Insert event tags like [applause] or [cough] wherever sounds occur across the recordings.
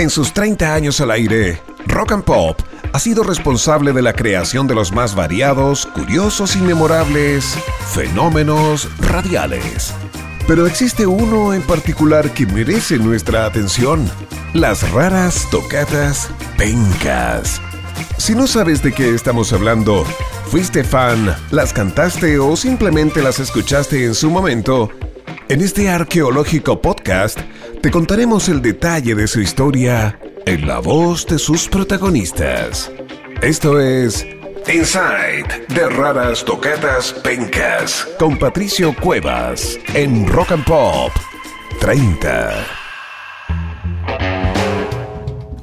En sus 30 años al aire, Rock and Pop ha sido responsable de la creación de los más variados, curiosos y memorables fenómenos radiales. Pero existe uno en particular que merece nuestra atención, las raras tocatas pencas. Si no sabes de qué estamos hablando, fuiste fan, las cantaste o simplemente las escuchaste en su momento, en este arqueológico podcast te contaremos el detalle de su historia en la voz de sus protagonistas. Esto es Inside de Raras Tocatas Pencas con Patricio Cuevas en Rock and Pop 30.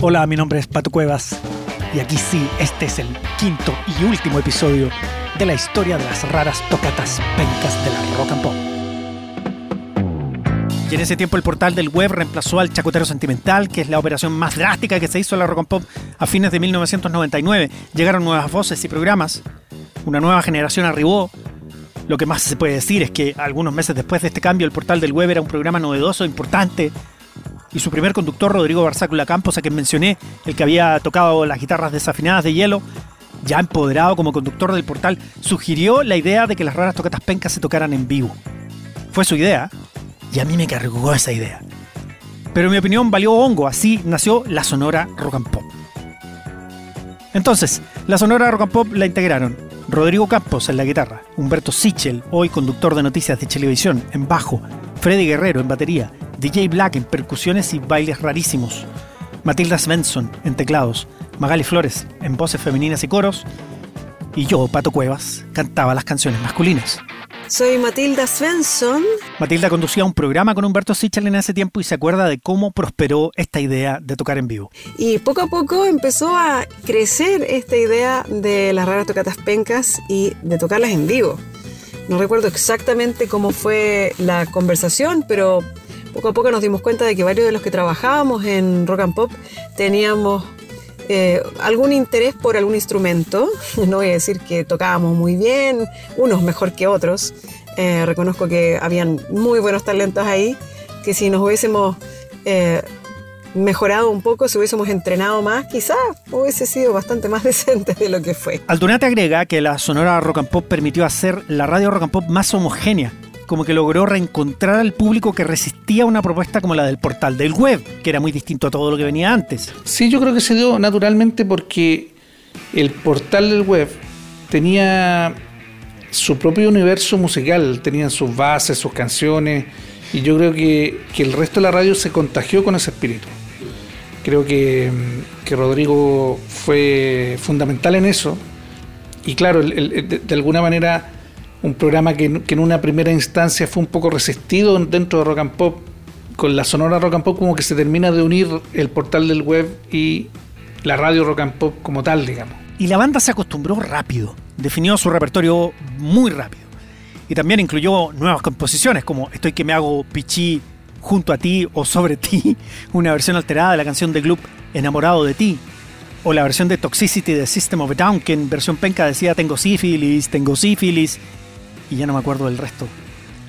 Hola, mi nombre es Pato Cuevas y aquí sí, este es el quinto y último episodio de la historia de las raras tocatas pencas de la Rock and Pop. Y en ese tiempo el portal del web reemplazó al Chacotero Sentimental, que es la operación más drástica que se hizo en la Rock Pop a fines de 1999. Llegaron nuevas voces y programas, una nueva generación arribó. Lo que más se puede decir es que algunos meses después de este cambio el portal del web era un programa novedoso, importante, y su primer conductor, Rodrigo Barzácula Campos, a quien mencioné, el que había tocado las guitarras desafinadas de hielo, ya empoderado como conductor del portal, sugirió la idea de que las raras tocatas pencas se tocaran en vivo. Fue su idea, y a mí me cargó esa idea. Pero mi opinión valió hongo, así nació la Sonora Rock and Pop. Entonces, la Sonora Rock and Pop la integraron Rodrigo Campos en la guitarra, Humberto Sichel, hoy conductor de noticias de televisión, en bajo, Freddy Guerrero en batería, DJ Black en percusiones y bailes rarísimos, Matilda Svensson en teclados, Magali Flores en voces femeninas y coros, y yo, Pato Cuevas, cantaba las canciones masculinas. Soy Matilda Svensson. Matilda conducía un programa con Humberto Sichel en ese tiempo y se acuerda de cómo prosperó esta idea de tocar en vivo. Y poco a poco empezó a crecer esta idea de las raras tocatas pencas y de tocarlas en vivo. No recuerdo exactamente cómo fue la conversación, pero poco a poco nos dimos cuenta de que varios de los que trabajábamos en Rock and Pop teníamos eh, algún interés por algún instrumento. [laughs] No voy a decir que tocábamos muy bien, unos mejor que otros. Eh, reconozco que habían muy buenos talentos ahí, que si nos hubiésemos eh, mejorado un poco, si hubiésemos entrenado más, quizás hubiese sido bastante más [laughs] decente de lo que fue. Aldunate agrega que la sonora rock and pop permitió hacer la radio rock and pop más homogénea como que logró reencontrar al público que resistía una propuesta como la del portal del web, que era muy distinto a todo lo que venía antes. Sí, yo creo que se dio naturalmente porque el portal del web tenía su propio universo musical, tenían sus bases, sus canciones, y yo creo que, el resto de la radio se contagió con ese espíritu. Creo que, Rodrigo fue fundamental en eso, y claro, de alguna manera un programa que, en una primera instancia fue un poco resistido dentro de Rock and Pop, con la sonora Rock and Pop como que se termina de unir el portal del web y la radio Rock and Pop como tal, digamos. Y la banda se acostumbró rápido, definió su repertorio muy rápido. Y también incluyó nuevas composiciones como Estoy que me hago pichí junto a ti o sobre [laughs] ti, una versión alterada de la canción de Gloop Enamorado de ti, o la versión de Toxicity de System of a Down, que en versión penca decía tengo sífilis, tengo sífilis, y ya no me acuerdo del resto.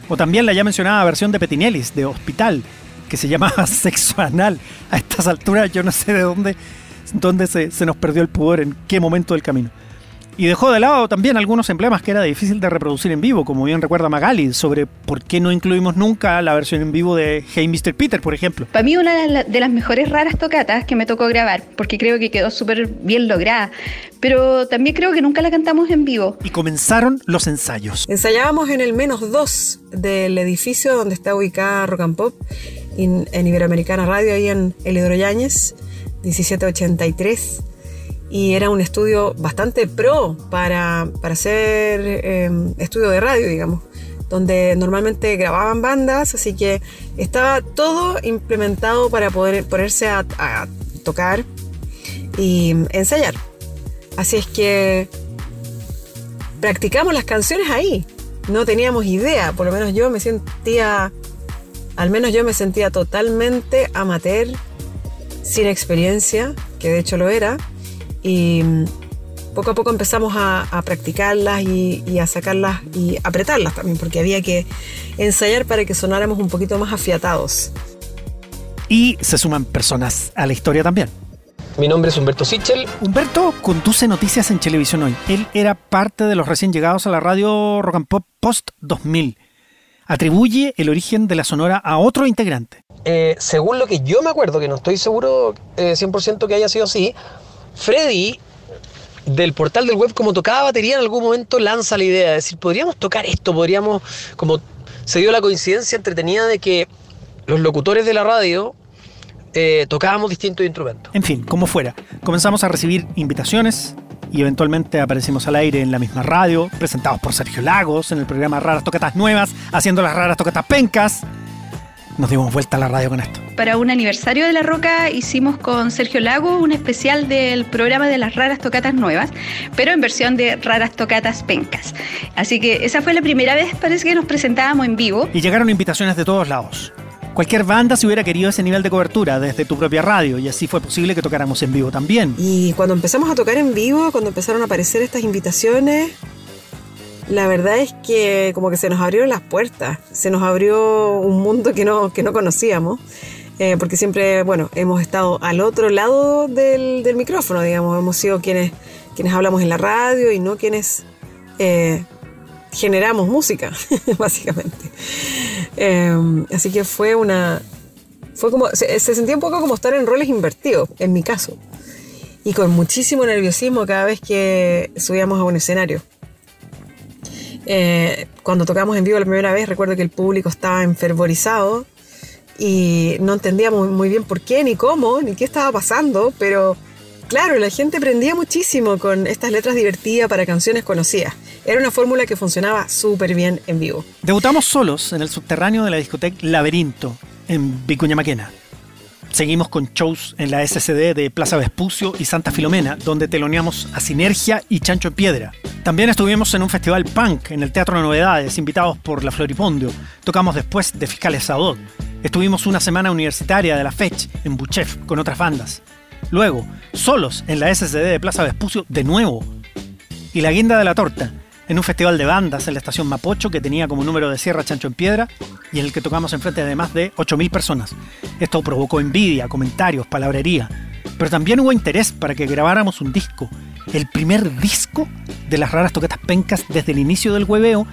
O también la ya mencionada versión de Petinelis, de Hospital, que se llamaba [laughs] Sexo Anal. A estas alturas yo no sé de dónde, dónde se, se nos perdió el pudor, en qué momento del camino. Y dejó de lado también algunos emblemas que era difícil de reproducir en vivo, como bien recuerda Magali, sobre por qué no incluimos nunca la versión en vivo de Hey Mr. Peter, por ejemplo. Para mí una de las mejores raras tocatas que me tocó grabar, porque creo que quedó súper bien lograda, pero también creo que nunca la cantamos en vivo. Y comenzaron los ensayos. Ensayábamos en el menos dos del edificio donde está ubicada Rock and Pop, en, Iberoamericana Radio, ahí en El Yáñez, 1783 y era un estudio bastante pro para, para hacer em, estudio de radio, digamos, donde normalmente grababan bandas, así que estaba todo implementado para poder ponerse a, tocar y ensayar. Así es que practicamos las canciones ahí. No teníamos idea, por lo menos yo me sentía, al menos yo me sentía totalmente amateur, sin experiencia, que de hecho lo era y poco a poco empezamos a, practicarlas y, a sacarlas y apretarlas también, porque había que ensayar para que sonáramos un poquito más afiatados. Y se suman personas a la historia también. Mi nombre es Humberto Sichel. Humberto conduce noticias en televisión hoy. Él era parte de los recién llegados a la radio Rock and Pop Post 2000. Atribuye el origen de la sonora a otro integrante. Eh, según lo que yo me acuerdo, que no estoy seguro 100% eh, que haya sido así, Freddy del portal del web como tocaba batería en algún momento lanza la idea de decir, podríamos tocar esto, podríamos, como se dio la coincidencia entretenida de que los locutores de la radio eh, tocábamos distintos instrumentos. En fin, como fuera, comenzamos a recibir invitaciones y eventualmente aparecimos al aire en la misma radio, presentados por Sergio Lagos en el programa Raras Tocatas Nuevas, haciendo las raras tocatas pencas. Nos dimos vuelta a la radio con esto. Para un aniversario de La Roca hicimos con Sergio Lago un especial del programa de las raras tocatas nuevas, pero en versión de raras tocatas pencas. Así que esa fue la primera vez, parece que nos presentábamos en vivo. Y llegaron invitaciones de todos lados. Cualquier banda se hubiera querido ese nivel de cobertura desde tu propia radio y así fue posible que tocáramos en vivo también. Y cuando empezamos a tocar en vivo, cuando empezaron a aparecer estas invitaciones, la verdad es que como que se nos abrieron las puertas, se nos abrió un mundo que no, que no conocíamos. Eh, porque siempre, bueno, hemos estado al otro lado del, micrófono, digamos, hemos sido quienes, quienes hablamos en la radio y no quienes eh, generamos música, [laughs] básicamente. Em, así que fue una. Fue como. Se, sentía un poco como estar en roles invertidos, en mi caso. Y con muchísimo nerviosismo cada vez que subíamos a un escenario. Eh, cuando tocamos en vivo la primera vez, recuerdo que el público estaba enfervorizado y no entendíamos muy bien por qué, ni cómo, ni qué estaba pasando, pero claro, la gente aprendía muchísimo con estas letras divertidas para canciones conocidas. Era una fórmula que funcionaba súper bien en vivo. Debutamos solos en el subterráneo de la discoteca Laberinto, en Vicuña Maquena. Seguimos con shows en la SCD de Plaza Vespucio y Santa Filomena, donde teloneamos a Sinergia y Chancho en Piedra. También estuvimos en un festival punk en el Teatro de Novedades, invitados por la Floripondio. Tocamos después de Fiscales Sadot. Estuvimos una semana universitaria de la FECH en Buchef con otras bandas. Luego, solos en la SCD de Plaza Vespucio de nuevo. Y la guinda de la torta, en un festival de bandas en la estación Mapocho que tenía como número de Sierra Chancho en Piedra y en el que tocamos enfrente de más de 8.000 personas. Esto provocó envidia, comentarios, palabrería, pero también hubo interés para que grabáramos un disco, el primer disco de las raras toquetas pencas desde el inicio del hueveo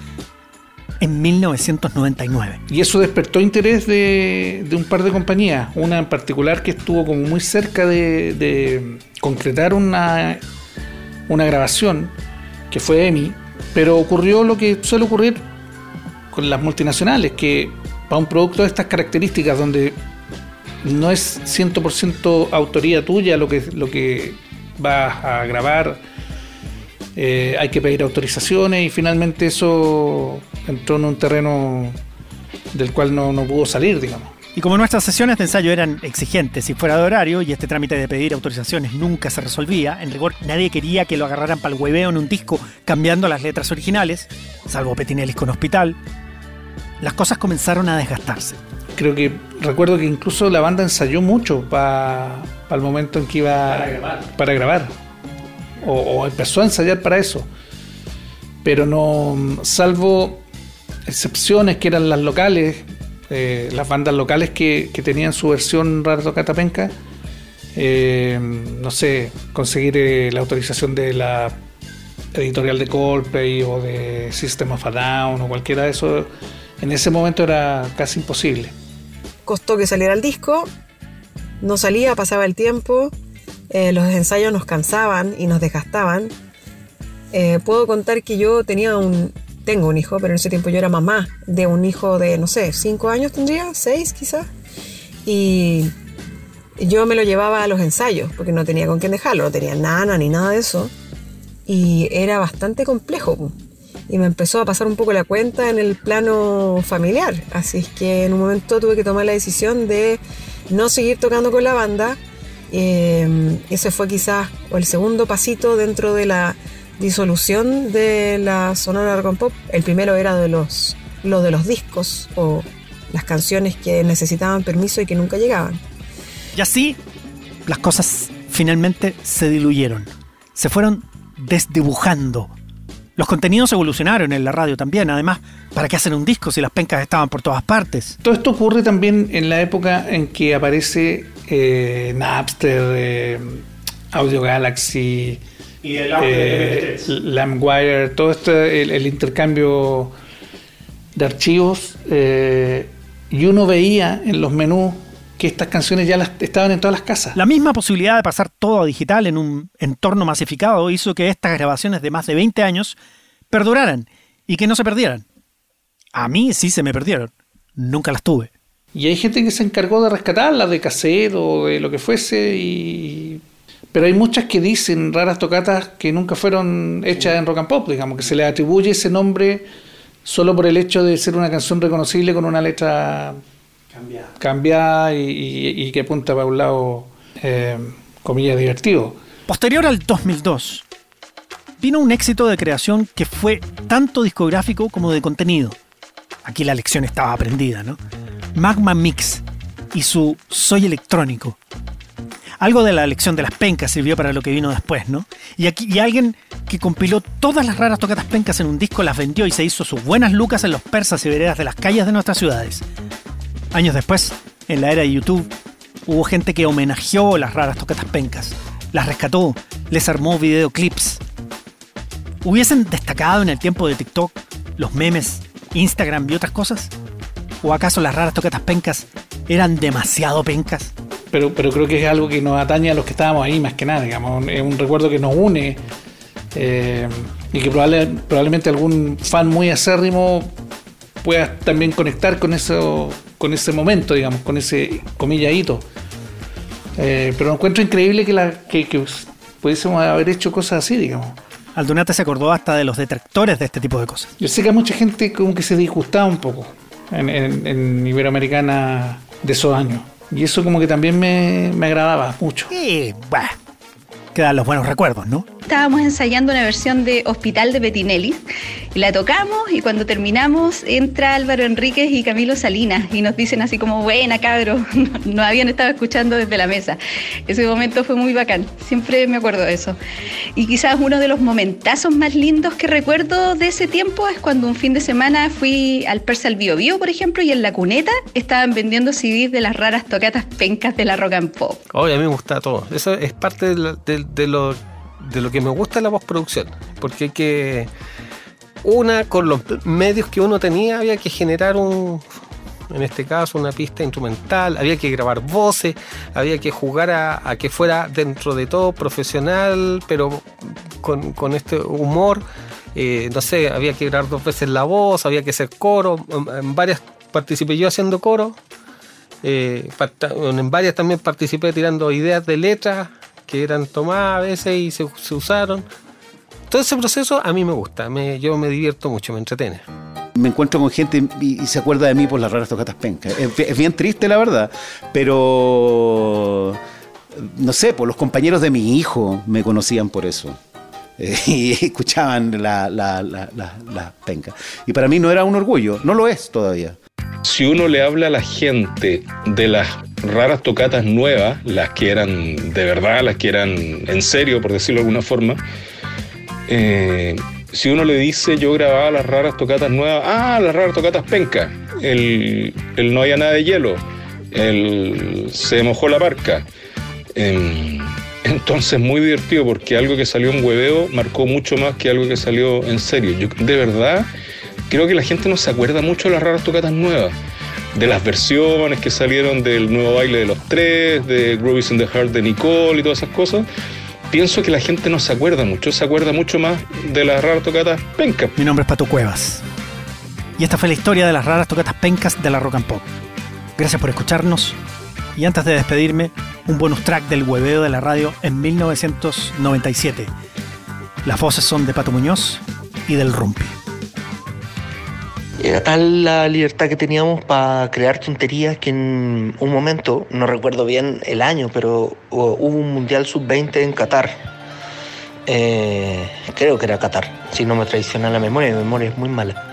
en 1999. Y eso despertó interés de, un par de compañías, una en particular que estuvo como muy cerca de, concretar una, una grabación, que fue EMI, pero ocurrió lo que suele ocurrir con las multinacionales, que para un producto de estas características, donde no es 100% autoría tuya lo que, lo que vas a grabar, eh, hay que pedir autorizaciones y finalmente eso entró en un terreno del cual no, no pudo salir, digamos. Y como nuestras sesiones de ensayo eran exigentes y fuera de horario, y este trámite de pedir autorizaciones nunca se resolvía, en rigor nadie quería que lo agarraran para el hueveo en un disco cambiando las letras originales, salvo Petinelis con Hospital, las cosas comenzaron a desgastarse. Creo que recuerdo que incluso la banda ensayó mucho para el momento en que iba para grabar. o empezó a ensayar para eso. Pero no, salvo excepciones que eran las locales, eh, las bandas locales que, tenían su versión Rato Catapenca, eh, no sé, conseguir eh, la autorización de la editorial de Coldplay o de System of a Down o cualquiera de esos, en ese momento era casi imposible. Costó que saliera el disco, no salía, pasaba el tiempo, los ensayos nos cansaban y nos desgastaban. puedo contar que yo tenía un, tengo un hijo, pero en ese tiempo yo era mamá de un hijo de, no sé, cinco años tendría, seis quizás. Y yo me lo llevaba a los ensayos, porque no tenía con quién dejarlo, no tenía nana ni nada de eso. Y era bastante complejo. Y me empezó a pasar un poco la cuenta en el plano familiar. Así es que en un momento tuve que tomar la decisión de no seguir tocando con la banda. Eh, ese fue quizás el segundo pasito dentro de la disolución de la Sonora Rock Pop. El primero era de los, lo de los discos o las canciones que necesitaban permiso y que nunca llegaban. Y así las cosas finalmente se diluyeron, se fueron desdibujando Los contenidos evolucionaron en la radio también. Además, ¿para qué hacen un disco si las pencas estaban por todas partes? Todo esto ocurre también en la época en que aparece eh, Napster, eh, Audio Galaxy, Y el eh, LimeWire, todo este, el, el intercambio de archivos. eh, y uno veía en los menús que estas canciones ya las, estaban en todas las casas. La misma posibilidad de pasar todo a digital en un entorno masificado hizo que estas grabaciones de más de 20 años perduraran y que no se perdieran. A mí sí se me perdieron. Nunca las tuve. Y hay gente que se encargó de rescatarlas de cassette o de lo que fuese. Y... Pero hay muchas que dicen raras tocatas que nunca fueron hechas en rock and pop, digamos, que se le atribuye ese nombre solo por el hecho de ser una canción reconocible con una letra cambiada y, y- y que apunta para un lado, eh, comillas, divertido. Posterior al 2002, vino un éxito de creación que fue tanto discográfico como de contenido. Aquí la lección estaba aprendida, ¿no? Magma Mix y su Soy electrónico. Algo de la lección de las pencas sirvió para lo que vino después, ¿no? Y aquí y alguien que compiló todas las raras tocatas pencas en un disco las vendió y se hizo sus buenas lucas en los persas y veredas de las calles de nuestras ciudades. Años después, en la era de YouTube, hubo gente que homenajeó las raras tocatas pencas, las rescató, les armó videoclips. ¿Hubiesen destacado en el tiempo de TikTok los memes, Instagram y otras cosas? ¿O acaso las raras tocatas pencas eran demasiado pencas? Pero, pero creo que es algo que nos atañe a los que estábamos ahí más que nada, digamos, es un recuerdo que nos une eh, y que probable- probablemente algún fan muy acérrimo pueda también conectar con eso, con ese momento, digamos, con ese comilla hito. Eh, pero encuentro increíble que, la, que, que pudiésemos haber hecho cosas así, digamos. Aldunate se acordó hasta de los detractores de este tipo de cosas. Yo sé que hay mucha gente como que se disgustaba un poco en, en- en Iberoamericana de esos años. Y eso como que también me, me agradaba mucho. Y, bueno, quedan los buenos recuerdos, ¿no? Estábamos ensayando una versión de Hospital de Petinelli y la tocamos y cuando terminamos entra Álvaro Enríquez y Camilo Salinas y nos dicen así como, buena cabro, [laughs] nos habían estado escuchando desde la mesa. Ese momento fue muy bacán, siempre me acuerdo de eso. Y quizás uno de los momentazos más lindos que recuerdo de ese tiempo es cuando un fin de semana fui al Persa al Bio Bio, por ejemplo, y en la cuneta estaban vendiendo CDs de las raras tocatas pencas de la rock and pop. Oye, a mí me gusta todo. Eso es parte de- de lo, de lo que me gusta de la postproducción. Porque hay que. Una, con los medios que uno tenía, había que generar un. En este caso, una pista instrumental, había que grabar voces, había que jugar a, que fuera dentro de todo profesional, pero con, con este humor. Eh, no sé, había que grabar dos veces la voz, había que hacer coro. En- varias participé yo haciendo coro. Eh, en varias también participé tirando ideas de letras que eran tomadas a veces y se, se usaron. Todo ese proceso a mí me gusta, me, yo me divierto mucho, me entretiene. Me encuentro con gente y, y se acuerda de mí por las raras tocatas pencas. Es, es bien triste, la verdad, pero no sé, por los compañeros de mi hijo me conocían por eso. Eh, [laughs] y escuchaban la, la, la, la- las pencas. Y para mí no era un orgullo, no lo es todavía. Si uno le habla a la gente de las raras tocatas nuevas, las que eran de verdad, las que eran en serio, por decirlo de alguna forma, eh, si uno le dice yo grababa las raras tocatas nuevas, ah, las raras tocatas penca, el, el no había nada de hielo, el se mojó la parca. Em, entonces muy divertido porque algo que salió en hueveo marcó mucho más que algo que salió en serio. Yo de verdad creo que la gente no se acuerda mucho de las raras tocatas nuevas. De las versiones que salieron del nuevo baile de los tres, de Groovies in the Heart de Nicole y todas esas cosas. Pienso que la gente no se acuerda mucho, se acuerda mucho más de las raras tocatas penca. Mi nombre es Pato Cuevas. Y esta fue la historia de las raras tocatas pencas de la rock and pop. Gracias por escucharnos. Y antes de despedirme, un bonus track del hueveo de la radio en 1997. Las voces son de Pato Muñoz y del Rumpi. Era tal la libertad que teníamos para crear tonterías que en un momento, no recuerdo bien el año, pero hubo un Mundial Sub-20 en Qatar. Eh, creo que era Qatar, si no me traiciona la memoria, mi memoria es muy mala.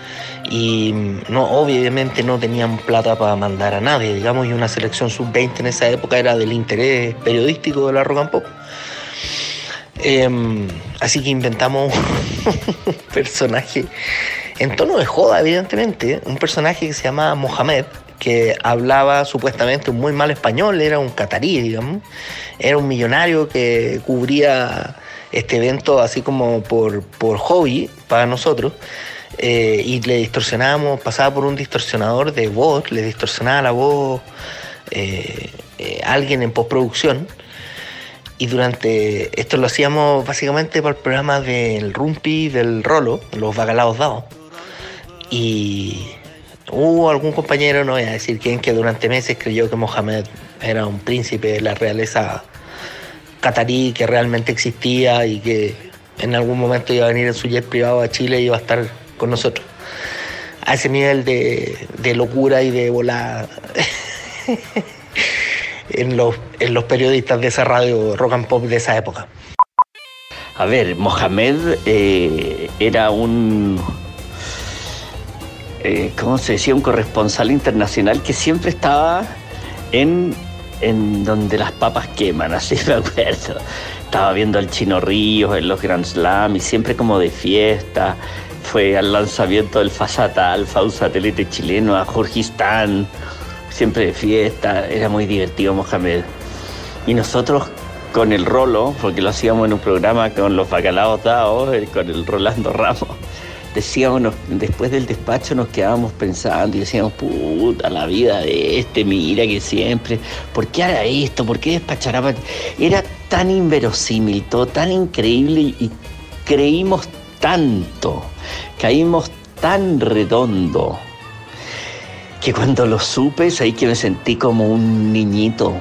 Y no, obviamente no tenían plata para mandar a nadie, digamos, y una selección Sub-20 en esa época era del interés periodístico de la rock pop. Em, así que inventamos [laughs] un personaje en tono de joda, evidentemente, un personaje que se llama Mohamed, que hablaba supuestamente un muy mal español, era un catarí, digamos, era un millonario que cubría este evento así como por, por hobby para nosotros. eh, y le distorsionábamos, pasaba por un distorsionador de voz, le distorsionaba la voz eh, eh, alguien en postproducción. Y durante esto lo hacíamos básicamente para el programa del Rumpi del Rolo, los bacalaos dados. Y hubo algún compañero, no voy a decir quién, que durante meses creyó que Mohamed era un príncipe de la realeza catarí que realmente existía y que en algún momento iba a venir en su jet privado a Chile y iba a estar con nosotros. A ese nivel de, locura y de volada [laughs] en, los, en los periodistas de esa radio rock and pop de esa época. A ver, Mohamed eh, era un, eh, ¿cómo se decía? Un corresponsal internacional que siempre estaba en, en donde las papas queman, [laughs] así me acuerdo. Estaba viendo al Chino Ríos en los Grand Slam y siempre como de fiesta. Fue al lanzamiento del Fasata Alfa, un satélite chileno, a Jorgistán, siempre de fiesta. Era muy divertido Mohamed. Y nosotros con el Rolo, porque lo hacíamos en un programa con los bacalaos dados, eh, con el Rolando Ramos, decíamos, después del despacho nos quedábamos pensando y decíamos, puta, la vida de este, mira que siempre, ¿por qué hará esto? ¿Por qué despachará? pa-?" Era tan inverosímil, todo tan increíble y creímos tanto, caímos tan redondo, que cuando lo supe, ahí que me sentí como un niñito.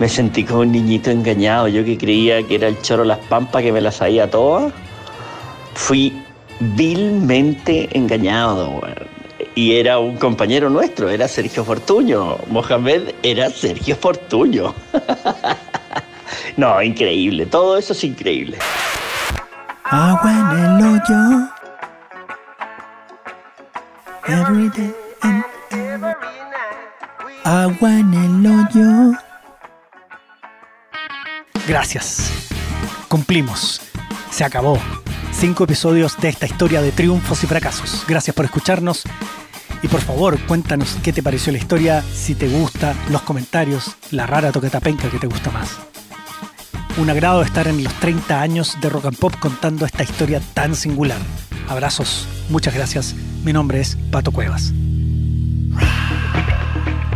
Me sentí como un niñito engañado. Yo que creía que era el choro Las Pampas que me las sabía todas. Fui vilmente engañado. Y era un compañero nuestro, era Sergio Fortuño. Mohamed era Sergio Fortuño. [laughs] no, increíble. Todo eso es increíble. Agua en el hoyo. Every day and Agua en el hoyo. Gracias. Cumplimos. Se acabó. Cinco episodios de esta historia de triunfos y fracasos. Gracias por escucharnos. Y por favor, cuéntanos qué te pareció la historia, si te gusta, los comentarios, la rara toquetapenca que te gusta más. Un agrado estar en los 30 años de Rock and Pop contando esta historia tan singular. Abrazos, muchas gracias. Mi nombre es Pato Cuevas.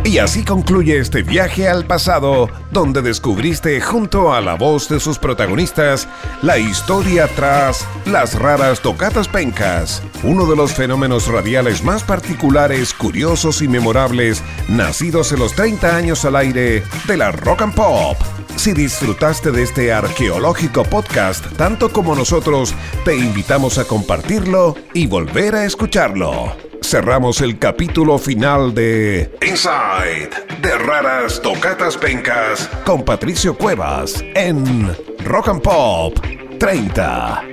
Y así concluye este viaje al pasado, donde descubriste junto a la voz de sus protagonistas la historia tras las raras tocatas pencas, uno de los fenómenos radiales más particulares, curiosos y memorables, nacidos en los 30 años al aire de la Rock and Pop. Si disfrutaste de este arqueológico podcast tanto como nosotros, te invitamos a compartirlo y volver a escucharlo. Cerramos el capítulo final de Inside de Raras Tocatas Pencas con Patricio Cuevas en Rock and Pop 30.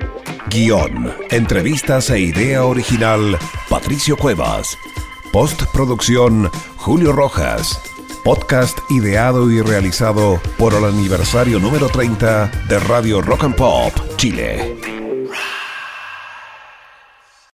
Guión, entrevistas e idea original Patricio Cuevas. Postproducción Julio Rojas. Podcast ideado y realizado por el aniversario número 30 de Radio Rock and Pop Chile.